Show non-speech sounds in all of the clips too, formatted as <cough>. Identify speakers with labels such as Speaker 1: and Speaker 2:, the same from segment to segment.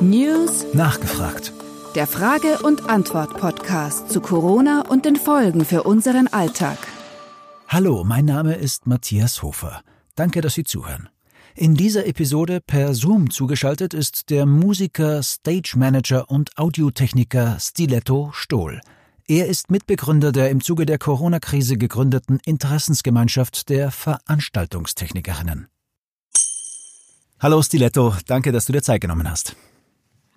Speaker 1: News
Speaker 2: Nachgefragt.
Speaker 1: Der Frage- und Antwort-Podcast zu Corona und den Folgen für unseren Alltag.
Speaker 2: Hallo, mein Name ist Matthias Hofer. Danke, dass Sie zuhören. In dieser Episode per Zoom zugeschaltet ist der Musiker, Stage Manager und Audiotechniker Stiletto Stohl. Er ist Mitbegründer der im Zuge der Corona-Krise gegründeten Interessensgemeinschaft der Veranstaltungstechnikerinnen. Hallo Stiletto, danke, dass du dir Zeit genommen hast.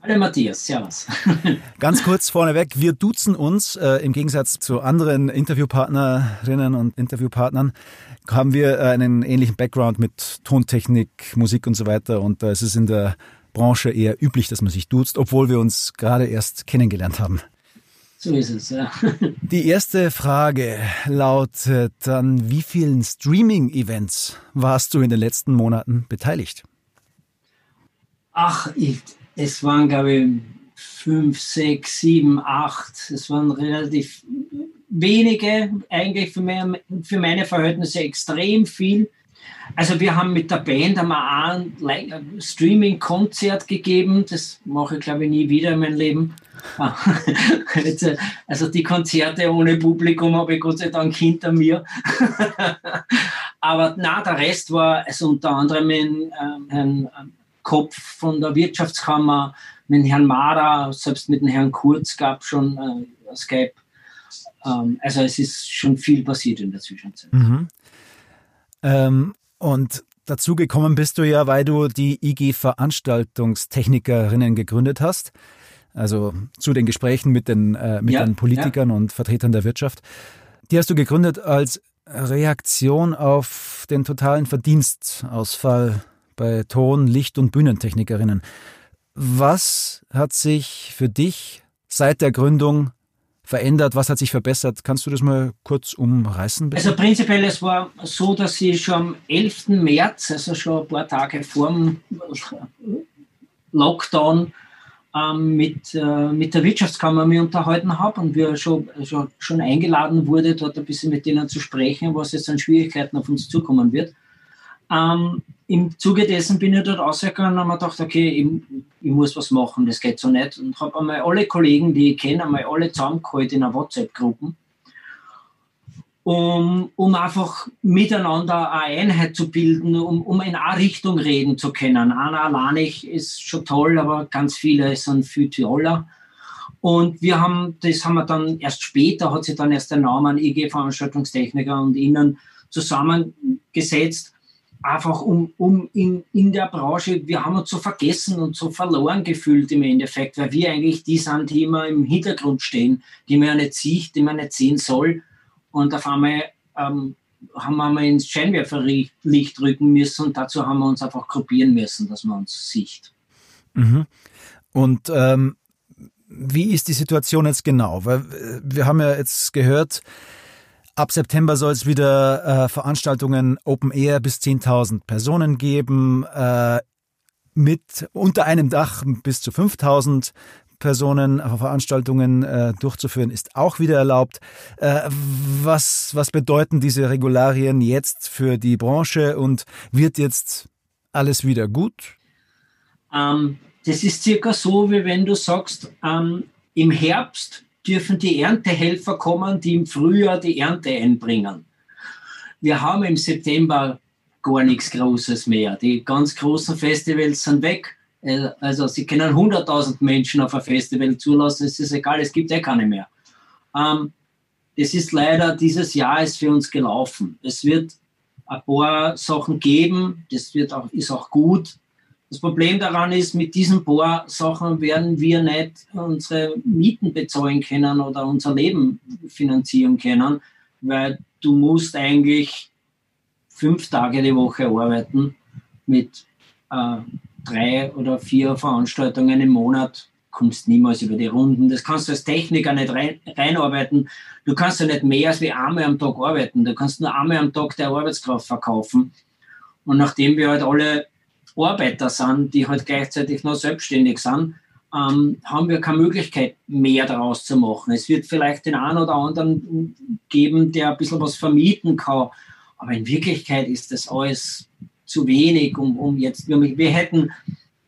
Speaker 3: Hallo Matthias, servus. <laughs>
Speaker 2: Ganz kurz vorneweg, wir duzen uns. Äh, Im Gegensatz zu anderen Interviewpartnerinnen und Interviewpartnern haben wir äh, einen ähnlichen Background mit Tontechnik, Musik und so weiter. Und da ist es in der Branche eher üblich, dass man sich duzt, obwohl wir uns gerade erst kennengelernt haben.
Speaker 3: So ist es, ja. <laughs>
Speaker 2: Die erste Frage lautet an wie vielen Streaming-Events warst du in den letzten Monaten beteiligt?
Speaker 3: Ach, ich, es waren, glaube ich, fünf, sechs, sieben, acht. Es waren relativ wenige, eigentlich für, meine, für meine Verhältnisse extrem viel. Also wir haben mit der Band einmal ein Streaming-Konzert gegeben. Das mache ich, glaube ich, nie wieder in meinem Leben. <laughs> Also die Konzerte ohne Publikum habe ich Gott sei Dank hinter mir. <laughs> Aber na, der Rest war also unter anderem ein, ein, ein Kopf von der Wirtschaftskammer, mit Herrn Mara, selbst mit dem Herrn Kurz gab es schon äh, Skype. Ähm, also es ist schon viel passiert in der Zwischenzeit.
Speaker 2: Mhm. Ähm, und dazu gekommen bist du ja, weil du die IG Veranstaltungstechnikerinnen gegründet hast. Also zu den Gesprächen mit den, äh, mit ja, den Politikern ja. und Vertretern der Wirtschaft. Die hast du gegründet als Reaktion auf den totalen Verdienstausfall bei Ton-, Licht- und Bühnentechnikerinnen. Was hat sich für dich seit der Gründung verändert? Was hat sich verbessert? Kannst du das mal kurz umreißen?
Speaker 3: Bitte? Also prinzipiell, es war so, dass ich schon am 11. März, also schon ein paar Tage vor dem Lockdown, ähm, mit, äh, mit der Wirtschaftskammer mich unterhalten habe und wir schon, schon, schon eingeladen wurde, dort ein bisschen mit denen zu sprechen, was jetzt an Schwierigkeiten auf uns zukommen wird. Ähm, Im Zuge dessen bin ich dort rausgegangen und habe mir gedacht, okay, ich, ich, muss was machen, das geht so nicht. Und habe einmal alle Kollegen, die ich kenne, einmal alle zusammengeholt in einer WhatsApp-Gruppe, um, um einfach miteinander eine Einheit zu bilden, um, um in eine Richtung reden zu können. Einer alleine ist schon toll, aber ganz viele sind viel Tiroler. Und wir haben, das haben wir dann erst später, hat sich dann erst der Name IG Veranstaltungstechniker und Ihnen zusammengesetzt einfach um, um in, in der Branche, wir haben uns so vergessen und so verloren gefühlt im Endeffekt, weil wir eigentlich die sind, die immer im Hintergrund stehen, die man ja nicht sieht, die man nicht sehen soll. Und auf einmal ähm, haben wir mal ins Scheinwerferlicht rücken müssen und dazu haben wir uns einfach gruppieren müssen, dass man uns sieht.
Speaker 2: Mhm. Und ähm, wie ist die Situation jetzt genau? Weil äh, wir haben ja jetzt gehört, Ab September soll es wieder äh, Veranstaltungen Open Air bis 10.000 Personen geben, äh, mit unter einem Dach bis zu 5.000 Personen Veranstaltungen äh, durchzuführen, ist auch wieder erlaubt. Äh, was, was bedeuten diese Regularien jetzt für die Branche und wird jetzt alles wieder gut?
Speaker 3: Ähm, das ist circa so, wie wenn du sagst, ähm, im Herbst dürfen die Erntehelfer kommen, die im Frühjahr die Ernte einbringen. Wir haben im September gar nichts Großes mehr. Die ganz großen Festivals sind weg. Äh, also sie können 100.000 Menschen auf ein Festival zulassen, es ist egal, es gibt eh keine mehr. Ähm, das ist leider, dieses Jahr ist für uns gelaufen. Es wird ein paar Sachen geben, das wird auch, ist auch gut, das Problem daran ist, mit diesen paar Sachen werden wir nicht unsere Mieten bezahlen können oder unser Leben finanzieren können, weil du musst eigentlich fünf Tage die Woche arbeiten mit äh, drei oder vier Veranstaltungen im Monat kommst niemals über die Runden. Das kannst du als Techniker nicht rein, reinarbeiten. Du kannst ja nicht mehr als wie einmal am Tag arbeiten. Du kannst nur einmal am Tag der Arbeitskraft verkaufen. Und nachdem wir halt alle Arbeiter sind, die halt gleichzeitig noch selbstständig sind, ähm, haben wir keine Möglichkeit mehr daraus zu machen. Es wird vielleicht den einen oder anderen geben, der ein bisschen was vermieten kann, aber in Wirklichkeit ist das alles zu wenig, um, um jetzt, wir, wir hätten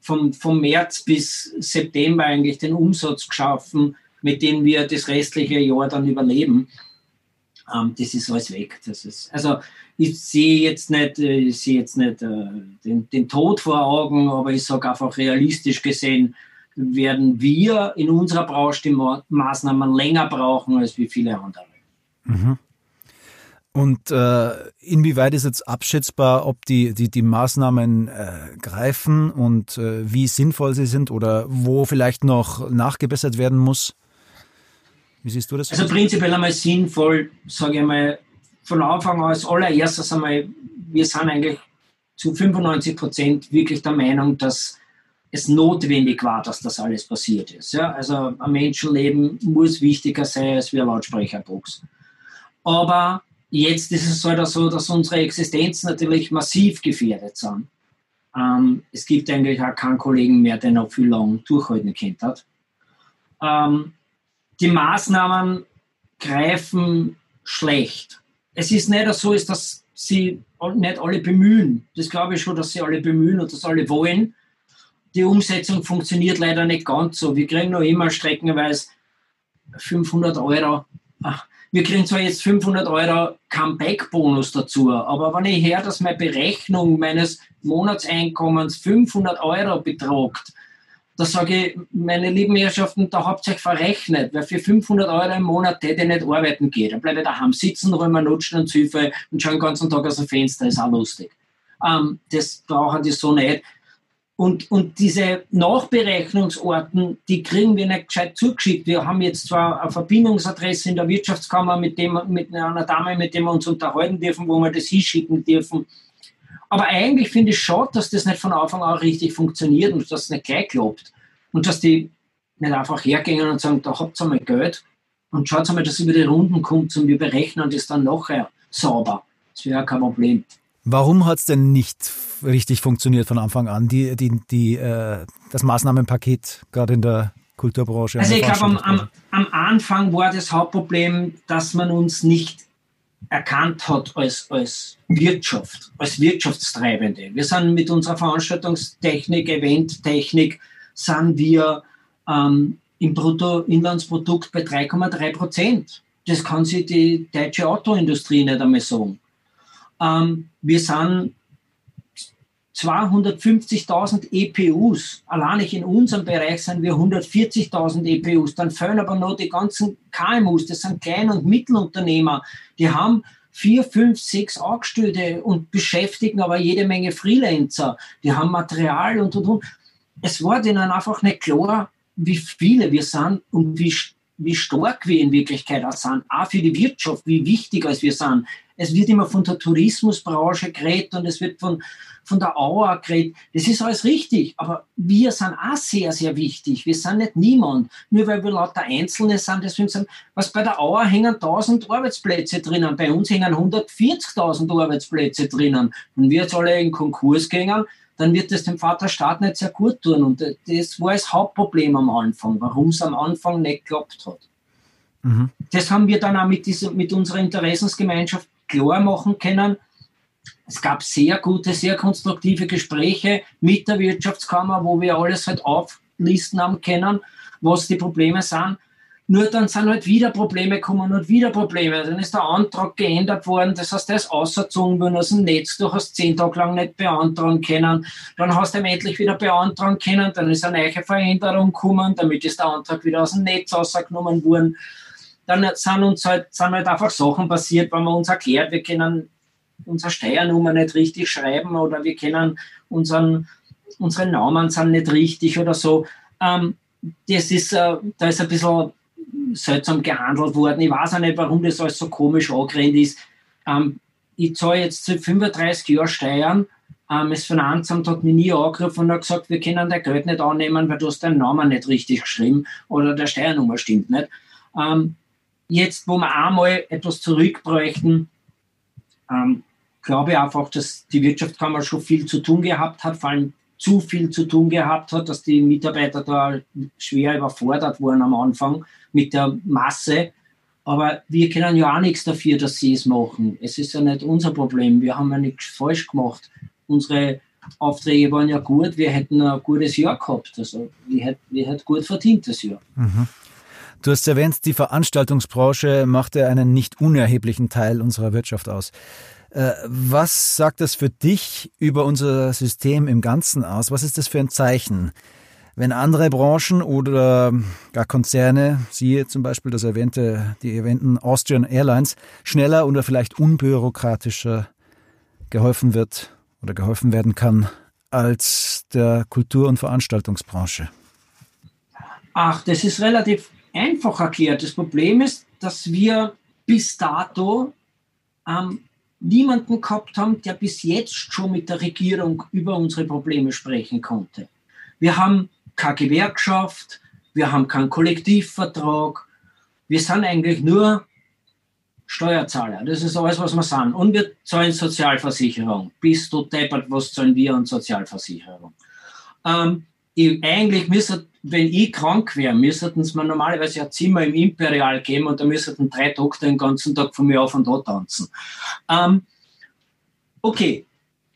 Speaker 3: vom, vom März bis September eigentlich den Umsatz geschaffen, mit dem wir das restliche Jahr dann überleben. Ähm, das ist alles weg. Das ist, also ich sehe jetzt nicht, äh, ich sehe jetzt nicht äh, den, den Tod vor Augen, aber ich sage einfach realistisch gesehen, werden wir in unserer Branche die Maßnahmen länger brauchen als wie viele andere. Mhm.
Speaker 2: Und äh, inwieweit ist jetzt abschätzbar, ob die, die, die Maßnahmen äh, greifen und äh, wie sinnvoll sie sind oder wo vielleicht noch nachgebessert werden muss?
Speaker 3: Wie siehst du das? Also prinzipiell einmal sinnvoll, sage ich mal, von Anfang an als allererstes einmal, wir sind eigentlich zu 95 Prozent wirklich der Meinung, dass es notwendig war, dass das alles passiert ist. Ja? Also ein Menschenleben muss wichtiger sein als wie eine Lautsprecherbox. Aber Jetzt ist es halt so, dass unsere Existenz natürlich massiv gefährdet sind. Ähm, es gibt eigentlich auch keinen Kollegen mehr, der noch viel lang durchhalten kennt hat. Ähm, die Maßnahmen greifen schlecht. Es ist nicht so, dass sie nicht alle bemühen. Das glaube ich schon, dass sie alle bemühen und dass alle wollen. Die Umsetzung funktioniert leider nicht ganz so. Wir kriegen noch immer streckenweise 500 Euro. Ach, wir kriegen zwar jetzt 500 Euro Comeback-Bonus dazu, aber wenn ich höre, dass meine Berechnung meines Monatseinkommens 500 Euro betragt, da sage ich, meine lieben Herrschaften, da habt ihr euch verrechnet, weil für 500 Euro im Monat hätte ich nicht arbeiten gehen. Da bleibe ich daheim sitzen, räume Nutschen und Züfe und schaue den ganzen Tag aus dem Fenster, ist auch lustig. Ähm, das brauchen die so nicht. Und, und diese Nachberechnungsorten, die kriegen wir nicht gescheit zugeschickt. Wir haben jetzt zwar eine Verbindungsadresse in der Wirtschaftskammer mit, dem, mit einer Dame, mit der wir uns unterhalten dürfen, wo wir das hinschicken dürfen. Aber eigentlich finde ich schade, dass das nicht von Anfang an richtig funktioniert und dass es nicht gleich klappt. Und dass die nicht einfach hergehen und sagen, da habt ihr mal Geld und schaut mal, dass ihr über die Runden kommt und wir berechnen das dann nachher sauber. Das wäre kein Problem.
Speaker 2: Warum hat es denn nicht richtig funktioniert von Anfang an, die, die, die, äh, das Maßnahmenpaket gerade in der Kulturbranche?
Speaker 3: Also ich glaube, am, am, am, Anfang war das Hauptproblem, dass man uns nicht erkannt hat als, als Wirtschaft, als Wirtschaftstreibende. Wir sind mit unserer Veranstaltungstechnik, Eventtechnik, sind wir ähm, im Bruttoinlandsprodukt bei 3,3 Prozent. Das kann sich die deutsche Autoindustrie nicht einmal sagen. Ähm, wir sind 250.000 EPUs. Allein in unserem Bereich sind wir 140.000 EPUs. Dann fehlen aber noch die ganzen KMUs, das sind Klein- und Mittelunternehmer. Die haben vier, fünf, sechs Angestellte und beschäftigen aber jede Menge Freelancer. Die haben Material und und und. Es war denen einfach nicht klar, wie viele wir sind und wie, wie stark wir in Wirklichkeit auch sind. Auch für die Wirtschaft, wie wichtig als wir sind. Es wird immer von der Tourismusbranche geredet und es wird von, von der Auer geredet. Das ist alles richtig, aber wir sind auch sehr, sehr wichtig. Wir sind nicht niemand. Nur weil wir lauter Einzelne sind, deswegen sind, was bei der Auer hängen 1000 Arbeitsplätze drinnen, bei uns hängen 140.000 Arbeitsplätze drinnen. Wenn wir jetzt alle in Konkurs gehen, dann wird es dem Vaterstaat nicht sehr gut tun. Und das war das Hauptproblem am Anfang, warum es am Anfang nicht geklappt hat. Mhm. Das haben wir dann auch mit, dieser, mit unserer Interessensgemeinschaft klar machen können. Es gab sehr gute, sehr konstruktive Gespräche mit der Wirtschaftskammer, wo wir alles halt auflisten haben können, was die Probleme sind. Nur dann sind halt wieder Probleme gekommen und wieder Probleme. Dann ist der Antrag geändert worden. Das heißt, der ist ausgezogen worden aus dem Netz. Du hast zehn Tage lang nicht beantragen können. Dann hast du ihn endlich wieder beantragen können. Dann ist eine neue Veränderung gekommen. Damit ist der Antrag wieder aus dem Netz rausgenommen worden dann sind uns halt, sind halt einfach Sachen passiert, wenn man uns erklärt, wir können unsere Steuernummer nicht richtig schreiben oder wir können unseren, unsere Namen sind nicht richtig oder so. Ähm, das ist, äh, da ist ein bisschen seltsam gehandelt worden. Ich weiß auch nicht, warum das alles so komisch angerennt ist. Ähm, ich zahle jetzt seit 35 Jahren Steuern. Ähm, das Finanzamt hat mich nie angerufen und hat gesagt, wir können dein Geld nicht annehmen, weil du hast deinen Namen nicht richtig geschrieben oder der Steuernummer stimmt nicht. Ähm, jetzt, wo wir einmal etwas zurückbräuchten, ähm, glaube ich einfach, dass die Wirtschaftskammer schon viel zu tun gehabt hat, vor allem zu viel zu tun gehabt hat, dass die Mitarbeiter da schwer überfordert wurden am Anfang mit der Masse. Aber wir können ja auch nichts dafür, dass sie es machen. Es ist ja nicht unser Problem. Wir haben ja nichts falsch gemacht. Unsere Aufträge waren ja gut, wir hätten ein gutes Jahr gehabt. Also wir hätten, wir hätten gut verdient das Jahr. Mhm.
Speaker 2: Du hast erwähnt, die Veranstaltungsbranche machte einen nicht unerheblichen Teil unserer Wirtschaft aus. Äh, was sagt das für dich über unser System im Ganzen aus? Was ist das für ein Zeichen? Wenn andere Branchen oder gar Konzerne, siehe zum Beispiel das erwähnte, die erwähnten Austrian Airlines, schneller oder vielleicht unbürokratischer geholfen wird oder geholfen werden kann als der Kultur- und Veranstaltungsbranche?
Speaker 3: Ach, das ist relativ einfach erklärt. Das Problem ist, dass wir bis dato ähm, niemanden gehabt haben, der bis jetzt schon mit der Regierung über unsere Probleme sprechen konnte. Wir haben keine Gewerkschaft, wir haben keinen Kollektivvertrag, wir sind eigentlich nur Steuerzahler. Das ist alles, was wir sind. Und wir zahlen Sozialversicherung. Bist du deppert, was zahlen wir an Sozialversicherung? Ähm, ich, eigentlich müsste wenn ich krank wäre, müssten es mir normalerweise ein Zimmer im Imperial geben und da müssten drei Doktor den ganzen Tag von mir auf und da tanzen. Ähm, okay.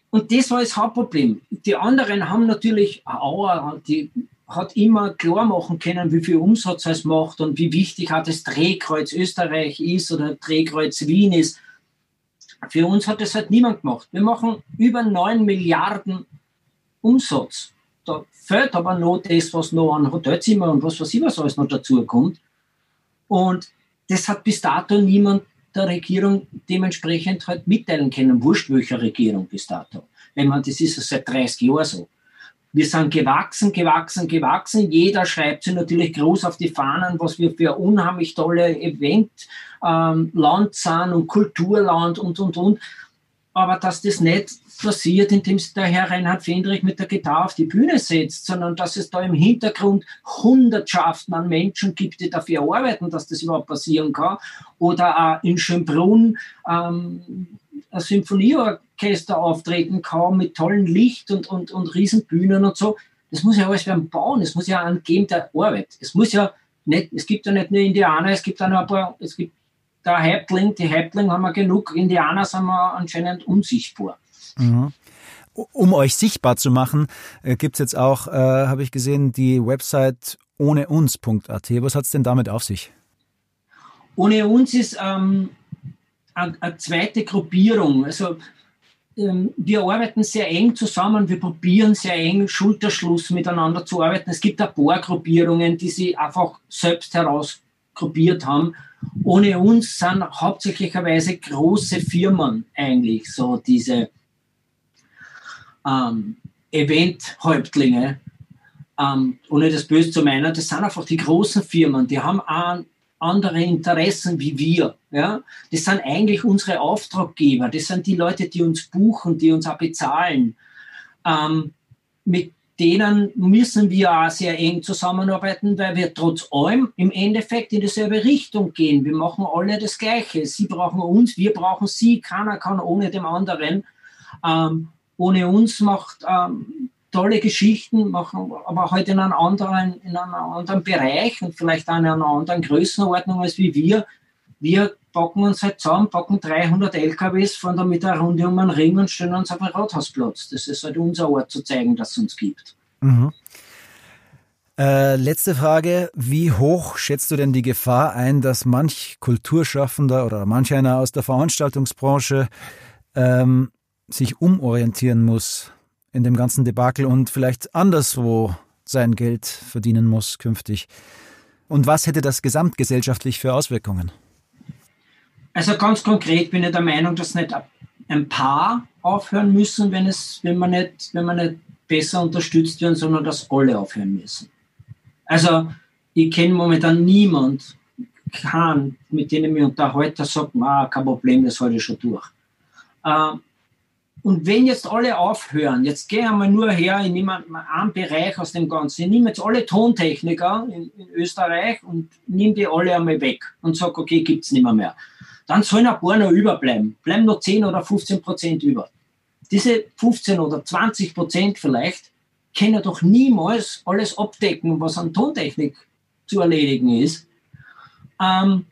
Speaker 3: Und das war das Hauptproblem. Die anderen haben natürlich, Auer, die hat immer klar machen können, wie viel Umsatz es macht und wie wichtig hat das Drehkreuz Österreich ist oder Drehkreuz Wien ist. Für uns hat das halt niemand gemacht. Wir machen über 9 Milliarden Umsatz da fehlt aber noch das, was noch an Hotelzimmer und was weiß ich was alles noch dazu kommt. Und das hat bis dato niemand der Regierung dementsprechend halt mitteilen können. Wurscht welcher Regierung bis dato. Wenn man, das ist seit 30 Jahren so. Wir sind gewachsen, gewachsen, gewachsen. Jeder schreibt sich natürlich groß auf die Fahnen, was wir für unheimlich tolle Eventland ähm, sind und Kulturland und, und, und aber dass das nicht passiert, indem sich der Herr Reinhard Fendrich mit der Gitarre auf die Bühne setzt, sondern dass es da im Hintergrund Hundertschaften an Menschen gibt, die dafür arbeiten, dass das überhaupt passieren kann. Oder auch in Schönbrunn ähm, ein Symphonieorchester auftreten kann mit tollem Licht und, und, und Riesenbühnen und so. Das muss ja alles werden bauen. Es muss ja angeben der Arbeit. Es muss ja nicht, es gibt ja nicht nur Indianer, es gibt auch noch ein paar, es gibt der Häuptling, die Häuptling haben wir genug, Indianer sind wir anscheinend unsichtbar.
Speaker 2: Mhm. Um euch sichtbar zu machen, äh, gibt es jetzt auch, äh, habe ich gesehen, die Website ohneuns.at. Was hat es denn damit auf sich?
Speaker 3: Ohne uns ist ähm, eine zweite Gruppierung. Also ähm, wir arbeiten sehr eng zusammen, wir probieren sehr eng Schulterschluss miteinander zu arbeiten. Es gibt ein paar Gruppierungen, die sie einfach selbst heraus gruppiert haben. Ohne uns sind hauptsächlicherweise große Firmen eigentlich so diese ähm, Event-Häuptlinge. Ähm, ohne das böse zu meinen, das sind einfach die großen Firmen, die haben auch andere Interessen wie wir. Ja? Das sind eigentlich unsere Auftraggeber, das sind die Leute, die uns buchen, die uns auch bezahlen. Ähm, mit denen müssen wir auch sehr eng zusammenarbeiten, weil wir trotz allem im Endeffekt in dieselbe Richtung gehen. Wir machen alle das Gleiche. Sie brauchen uns, wir brauchen sie. Keiner kann ohne dem anderen. Ähm, ohne uns macht ähm, tolle Geschichten, machen aber heute in einem anderen, in einem anderen Bereich und vielleicht auch in einer anderen Größenordnung als wie wir. Wir packen uns halt zusammen, packen 300 LKWs, fahren damit eine Runde um einen Ring und stellen uns auf den Rathausplatz. Das ist halt unser Ort zu zeigen, dass es uns gibt. Mhm.
Speaker 2: Äh, letzte Frage. Wie hoch schätzt du denn die Gefahr ein, dass manch Kulturschaffender oder manch einer aus der Veranstaltungsbranche ähm, sich umorientieren muss in dem ganzen Debakel und vielleicht anderswo sein Geld verdienen muss künftig? Und was hätte das gesamtgesellschaftlich für Auswirkungen?
Speaker 3: Also ganz konkret bin ich der Meinung, dass nicht ein paar aufhören müssen, wenn, es, wenn, man, nicht, wenn man nicht besser unterstützt werden, sondern dass alle aufhören müssen. Also ich kenne momentan niemand, keinen, mit dem ich mich unterhalte, der sagt, ah, kein Problem, das halte ich schon durch. Ähm, und wenn jetzt alle aufhören, jetzt gehe ich einmal nur her, ich nehme einen Bereich aus dem Ganzen, ich nehme jetzt alle Tontechniker in, in Österreich und nehme die alle einmal weg und sage, okay, gibt es nicht mehr, mehr dann sollen ein paar noch überbleiben. Bleiben noch 10 oder 15 Prozent über. Diese 15 oder 20 Prozent vielleicht können doch niemals alles abdecken, was an Tontechnik zu erledigen ist. Ähm,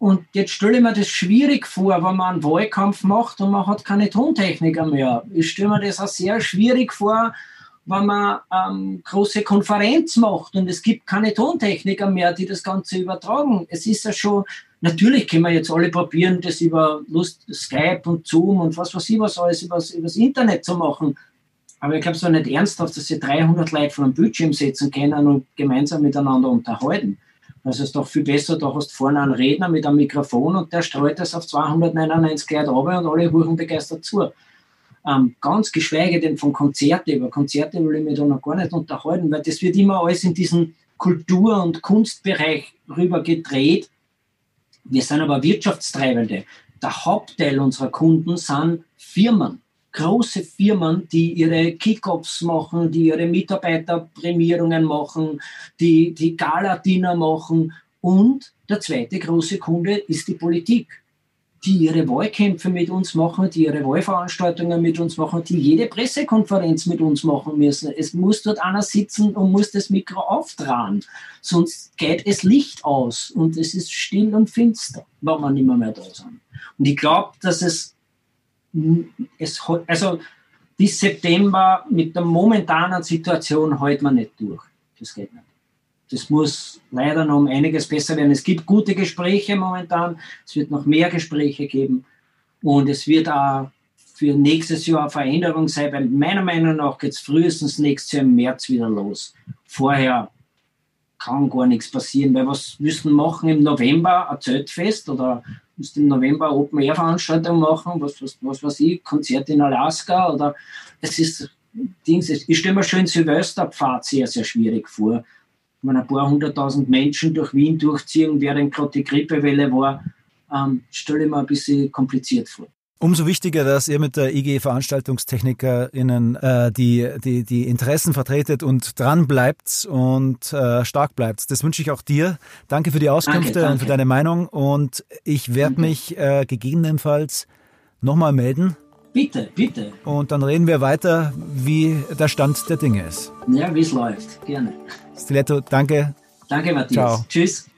Speaker 3: Und jetzt stelle ich mir das schwierig vor, wenn man einen Wahlkampf macht und man hat keine Tontechniker mehr. Ich stelle mir das auch sehr schwierig vor, wenn man ähm, große Konferenz macht und es gibt keine Tontechniker mehr, die das Ganze übertragen. Es ist ja schon, natürlich können wir jetzt alle probieren, das über Lust, Skype und Zoom und was weiß ich was alles übers, übers Internet zu machen. Aber ich glaube es war nicht ernsthaft, dass sie 300 Leute vor einem Bildschirm sitzen können und gemeinsam miteinander unterhalten. Also es ist doch viel besser, da hast du vorne einen Redner mit einem Mikrofon und der streut das auf 299 Leute runter und alle huchen begeistert zu. Ähm, ganz geschweige denn von Konzerten. Über Konzerte will ich mich da noch gar nicht unterhalten, weil das wird immer alles in diesen Kultur- und Kunstbereich rüber gedreht. Wir sind aber Wirtschaftstreibende. Der Hauptteil unserer Kunden sind Firmen große Firmen, die ihre Kickoffs machen, die ihre Mitarbeiterprämierungen machen, die, die Gala-Dinner machen. Und der zweite große Kunde ist die Politik, die ihre Wahlkämpfe mit uns machen, die ihre Wahlveranstaltungen mit uns machen, die jede Pressekonferenz mit uns machen müssen. Es muss dort einer sitzen und muss das Mikro auftragen, sonst geht es Licht aus und es ist still und finster, wenn wir nicht mehr, da sind. Und ich glaube, dass es es, also bis September mit der momentanen Situation hält man nicht durch. Das geht nicht. Das muss leider noch um einiges besser werden. Es gibt gute Gespräche momentan, es wird noch mehr Gespräche geben und es wird auch für nächstes Jahr eine Veränderung sein, weil meiner Meinung nach geht es frühestens nächstes Jahr im März wieder los. Vorher kann gar nichts passieren, weil was müssen machen im November ein Zeltfest oder musst im November Open Air Veranstaltung machen, was, was, was weiß ich, Konzert in Alaska oder es ist ich stelle mir schon Silvesterpfad sehr, sehr schwierig vor. Wenn ein paar hunderttausend Menschen durch Wien durchziehen, während gerade die Grippewelle war, ähm, stelle ich mir ein bisschen kompliziert vor.
Speaker 2: Umso wichtiger, dass ihr mit der IG VeranstaltungstechnikerInnen äh, die, die, die Interessen vertretet und dran bleibt und äh, stark bleibt. Das wünsche ich auch dir. Danke für die Auskünfte danke, danke. und für deine Meinung. Und ich werde mich äh, gegebenenfalls nochmal melden.
Speaker 3: Bitte, bitte.
Speaker 2: Und dann reden wir weiter, wie der Stand der Dinge ist.
Speaker 3: Ja, wie es läuft. Gerne.
Speaker 2: Stiletto, danke.
Speaker 3: Danke, Matthias. Ciao. Tschüss.